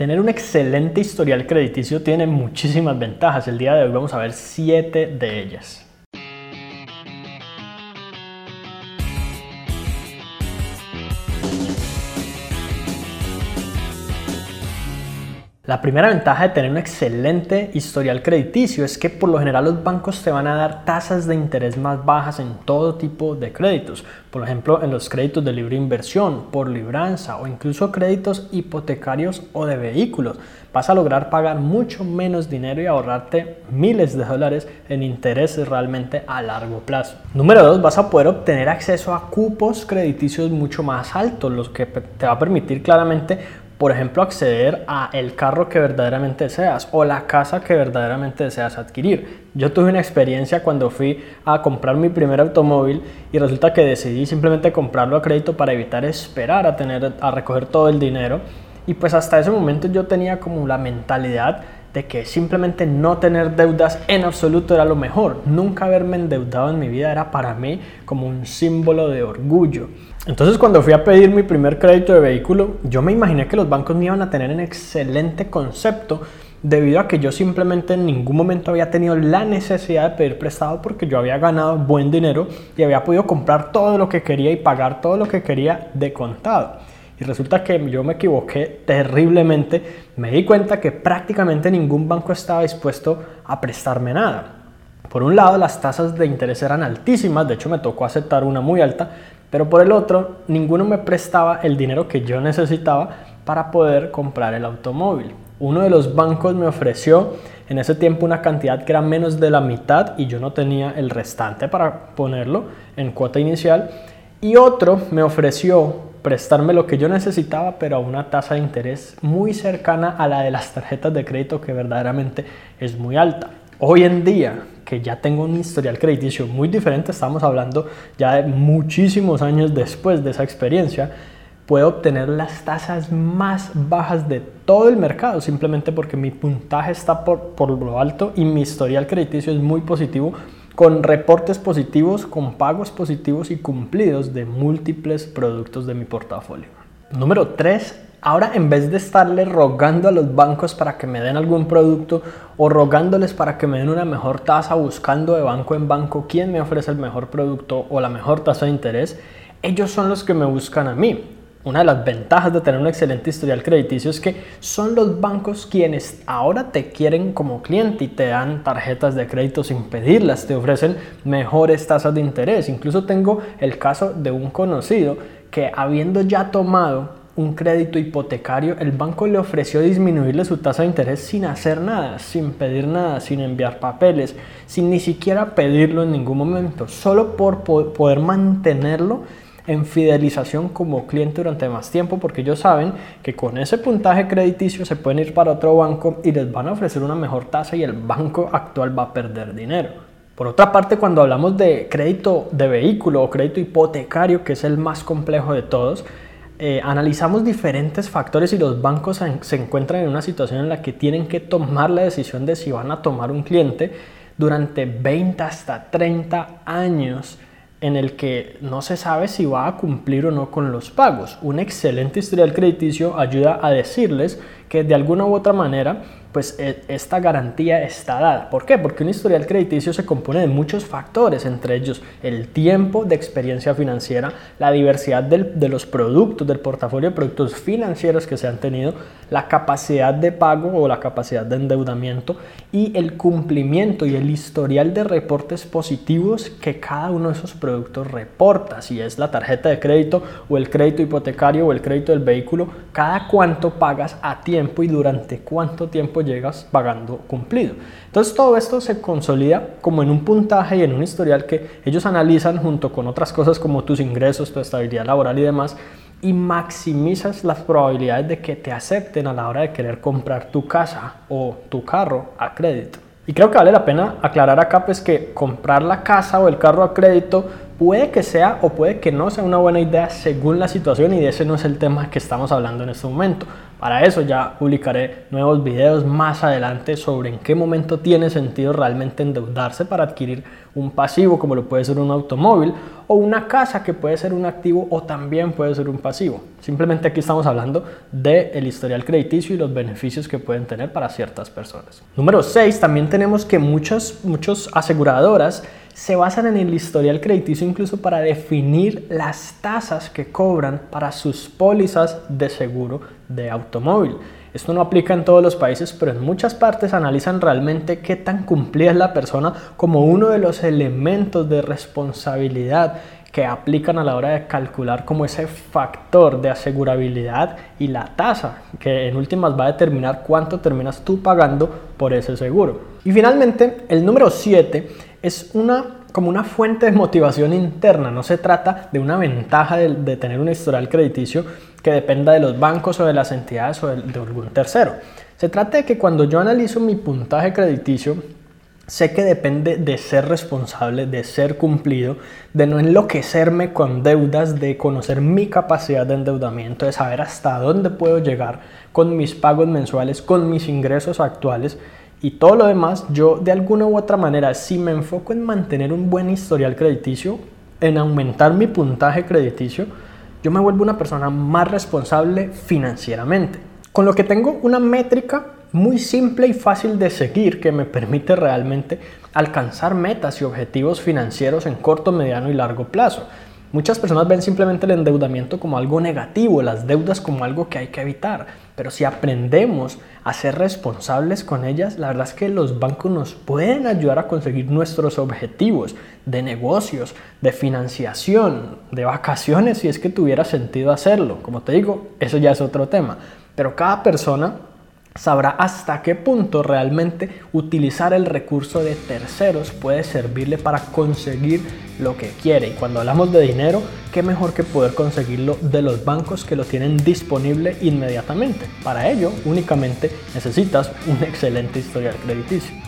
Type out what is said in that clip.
Tener un excelente historial crediticio tiene muchísimas ventajas. El día de hoy vamos a ver siete de ellas. La primera ventaja de tener un excelente historial crediticio es que por lo general los bancos te van a dar tasas de interés más bajas en todo tipo de créditos. Por ejemplo, en los créditos de libre inversión, por libranza o incluso créditos hipotecarios o de vehículos. Vas a lograr pagar mucho menos dinero y ahorrarte miles de dólares en intereses realmente a largo plazo. Número 2, vas a poder obtener acceso a cupos crediticios mucho más altos, lo que te va a permitir claramente por ejemplo, acceder a el carro que verdaderamente deseas o la casa que verdaderamente deseas adquirir. Yo tuve una experiencia cuando fui a comprar mi primer automóvil y resulta que decidí simplemente comprarlo a crédito para evitar esperar a tener a recoger todo el dinero y pues hasta ese momento yo tenía como la mentalidad de que simplemente no tener deudas en absoluto era lo mejor. Nunca haberme endeudado en mi vida era para mí como un símbolo de orgullo. Entonces cuando fui a pedir mi primer crédito de vehículo, yo me imaginé que los bancos me iban a tener en excelente concepto debido a que yo simplemente en ningún momento había tenido la necesidad de pedir prestado porque yo había ganado buen dinero y había podido comprar todo lo que quería y pagar todo lo que quería de contado. Y resulta que yo me equivoqué terriblemente. Me di cuenta que prácticamente ningún banco estaba dispuesto a prestarme nada. Por un lado, las tasas de interés eran altísimas, de hecho me tocó aceptar una muy alta, pero por el otro, ninguno me prestaba el dinero que yo necesitaba para poder comprar el automóvil. Uno de los bancos me ofreció en ese tiempo una cantidad que era menos de la mitad y yo no tenía el restante para ponerlo en cuota inicial. Y otro me ofreció prestarme lo que yo necesitaba, pero a una tasa de interés muy cercana a la de las tarjetas de crédito que verdaderamente es muy alta. Hoy en día, que ya tengo un historial crediticio muy diferente, estamos hablando ya de muchísimos años después de esa experiencia, puedo obtener las tasas más bajas de todo el mercado, simplemente porque mi puntaje está por, por lo alto y mi historial crediticio es muy positivo con reportes positivos, con pagos positivos y cumplidos de múltiples productos de mi portafolio. Número 3. Ahora en vez de estarle rogando a los bancos para que me den algún producto o rogándoles para que me den una mejor tasa, buscando de banco en banco quién me ofrece el mejor producto o la mejor tasa de interés, ellos son los que me buscan a mí. Una de las ventajas de tener un excelente historial crediticio es que son los bancos quienes ahora te quieren como cliente y te dan tarjetas de crédito sin pedirlas, te ofrecen mejores tasas de interés. Incluso tengo el caso de un conocido que habiendo ya tomado un crédito hipotecario, el banco le ofreció disminuirle su tasa de interés sin hacer nada, sin pedir nada, sin enviar papeles, sin ni siquiera pedirlo en ningún momento, solo por poder mantenerlo en fidelización como cliente durante más tiempo porque ellos saben que con ese puntaje crediticio se pueden ir para otro banco y les van a ofrecer una mejor tasa y el banco actual va a perder dinero. Por otra parte, cuando hablamos de crédito de vehículo o crédito hipotecario, que es el más complejo de todos, eh, analizamos diferentes factores y los bancos se encuentran en una situación en la que tienen que tomar la decisión de si van a tomar un cliente durante 20 hasta 30 años en el que no se sabe si va a cumplir o no con los pagos. Un excelente historial crediticio ayuda a decirles que de alguna u otra manera pues e, esta garantía está dada. ¿Por qué? Porque un historial crediticio se compone de muchos factores, entre ellos el tiempo de experiencia financiera, la diversidad de los productos, del portafolio de productos financieros que se han tenido, la capacidad de pago o la capacidad de endeudamiento y el cumplimiento y el historial de reportes positivos que cada uno de esos productos reporta, si es la tarjeta de crédito o el crédito hipotecario o el crédito del vehículo, cada cuánto pagas a tiempo y durante cuánto tiempo llegas pagando cumplido. Entonces todo esto se consolida como en un puntaje y en un historial que ellos analizan junto con otras cosas como tus ingresos, tu estabilidad laboral y demás y maximizas las probabilidades de que te acepten a la hora de querer comprar tu casa o tu carro a crédito. Y creo que vale la pena aclarar acá pues que comprar la casa o el carro a crédito puede que sea o puede que no sea una buena idea según la situación y de ese no es el tema que estamos hablando en este momento. Para eso ya publicaré nuevos videos más adelante sobre en qué momento tiene sentido realmente endeudarse para adquirir un pasivo como lo puede ser un automóvil o una casa que puede ser un activo o también puede ser un pasivo. Simplemente aquí estamos hablando del el historial crediticio y los beneficios que pueden tener para ciertas personas. Número 6, también tenemos que muchas, muchas aseguradoras se basan en el historial crediticio incluso para definir las tasas que cobran para sus pólizas de seguro de automóvil. Esto no aplica en todos los países, pero en muchas partes analizan realmente qué tan cumplida es la persona como uno de los elementos de responsabilidad que aplican a la hora de calcular como ese factor de asegurabilidad y la tasa que en últimas va a determinar cuánto terminas tú pagando por ese seguro. Y finalmente, el número 7 es una como una fuente de motivación interna, no se trata de una ventaja de, tener un historial crediticio que dependa de los bancos o de las entidades o de, de algún tercero. Se trata de que cuando yo analizo mi puntaje crediticio, Sé que depende de ser responsable, de ser cumplido, de no enloquecerme con deudas, de conocer mi capacidad de endeudamiento, de saber hasta dónde puedo llegar con mis pagos mensuales, con mis ingresos actuales y todo lo demás. Yo de alguna u otra manera, si me enfoco en mantener un buen historial crediticio, en aumentar mi puntaje crediticio, yo me vuelvo una persona más responsable financieramente. Con lo que tengo una métrica muy simple y fácil de seguir que me permite realmente alcanzar metas y objetivos financieros en corto, mediano y largo plazo. Muchas personas ven simplemente el endeudamiento como algo negativo, las deudas como algo que hay que evitar, pero si aprendemos a ser responsables con ellas, la verdad es que los bancos nos pueden ayudar a conseguir nuestros objetivos de negocios, de financiación, de vacaciones, si es que tuviera sentido hacerlo. Como te digo, eso ya es otro tema, pero cada persona sabrá hasta qué punto realmente utilizar el recurso de terceros puede servirle para conseguir lo que quiere. Y cuando hablamos de dinero, qué mejor que poder conseguirlo de los bancos que lo tienen disponible inmediatamente. Para ello, únicamente necesitas un excelente historial crediticio.